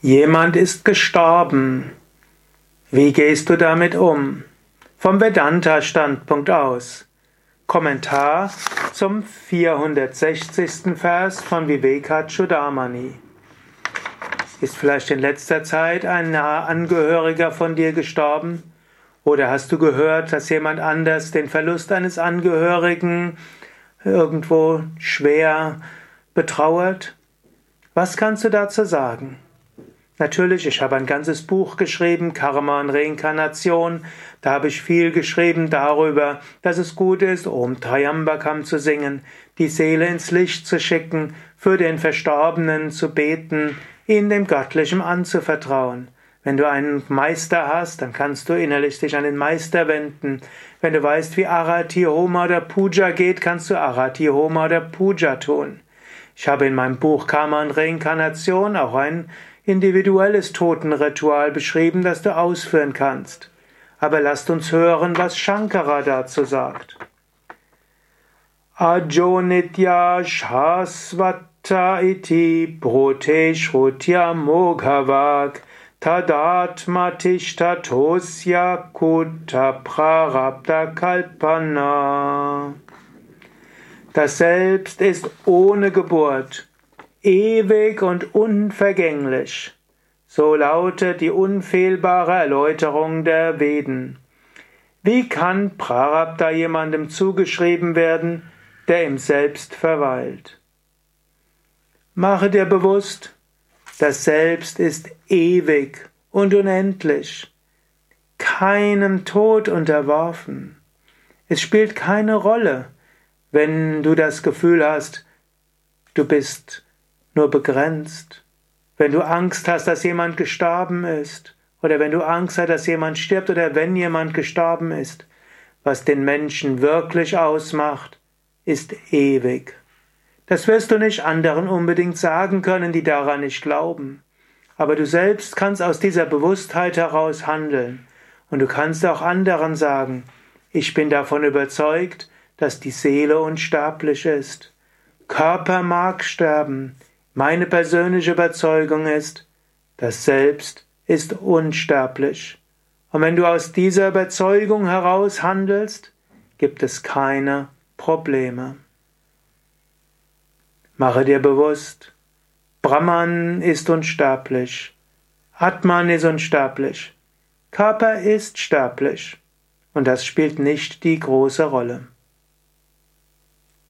Jemand ist gestorben. Wie gehst du damit um? Vom Vedanta-Standpunkt aus. Kommentar zum 460. Vers von Vivekachudamani. Ist vielleicht in letzter Zeit ein naher Angehöriger von dir gestorben? Oder hast du gehört, dass jemand anders den Verlust eines Angehörigen irgendwo schwer betrauert? Was kannst du dazu sagen? Natürlich, ich habe ein ganzes Buch geschrieben, Karma und Reinkarnation. Da habe ich viel geschrieben darüber, dass es gut ist, Om Triambakam zu singen, die Seele ins Licht zu schicken, für den Verstorbenen zu beten, ihn dem Göttlichen anzuvertrauen. Wenn du einen Meister hast, dann kannst du innerlich dich an den Meister wenden. Wenn du weißt, wie Arati Homa oder Puja geht, kannst du Arati Homa oder Puja tun. Ich habe in meinem Buch Karma und Reinkarnation auch ein individuelles Totenritual beschrieben, das du ausführen kannst. Aber lasst uns hören, was Shankara dazu sagt. Ajonitya Shasvata iti brote shrutya moghavak tadatmatishtatosya kutta prarabdha kalpana. Das Selbst ist ohne Geburt ewig und unvergänglich. So lautet die unfehlbare Erläuterung der Veden. Wie kann Prarabdha jemandem zugeschrieben werden, der im Selbst verweilt? Mache dir bewusst, das Selbst ist ewig und unendlich, keinem Tod unterworfen. Es spielt keine Rolle, wenn du das Gefühl hast, du bist nur begrenzt. Wenn du Angst hast, dass jemand gestorben ist, oder wenn du Angst hast, dass jemand stirbt, oder wenn jemand gestorben ist, was den Menschen wirklich ausmacht, ist ewig. Das wirst du nicht anderen unbedingt sagen können, die daran nicht glauben. Aber du selbst kannst aus dieser Bewusstheit heraus handeln. Und du kannst auch anderen sagen, ich bin davon überzeugt, dass die Seele unsterblich ist. Körper mag sterben, meine persönliche Überzeugung ist, das Selbst ist unsterblich. Und wenn du aus dieser Überzeugung heraus handelst, gibt es keine Probleme. Mache dir bewusst, Brahman ist unsterblich, Atman ist unsterblich, Körper ist sterblich, und das spielt nicht die große Rolle.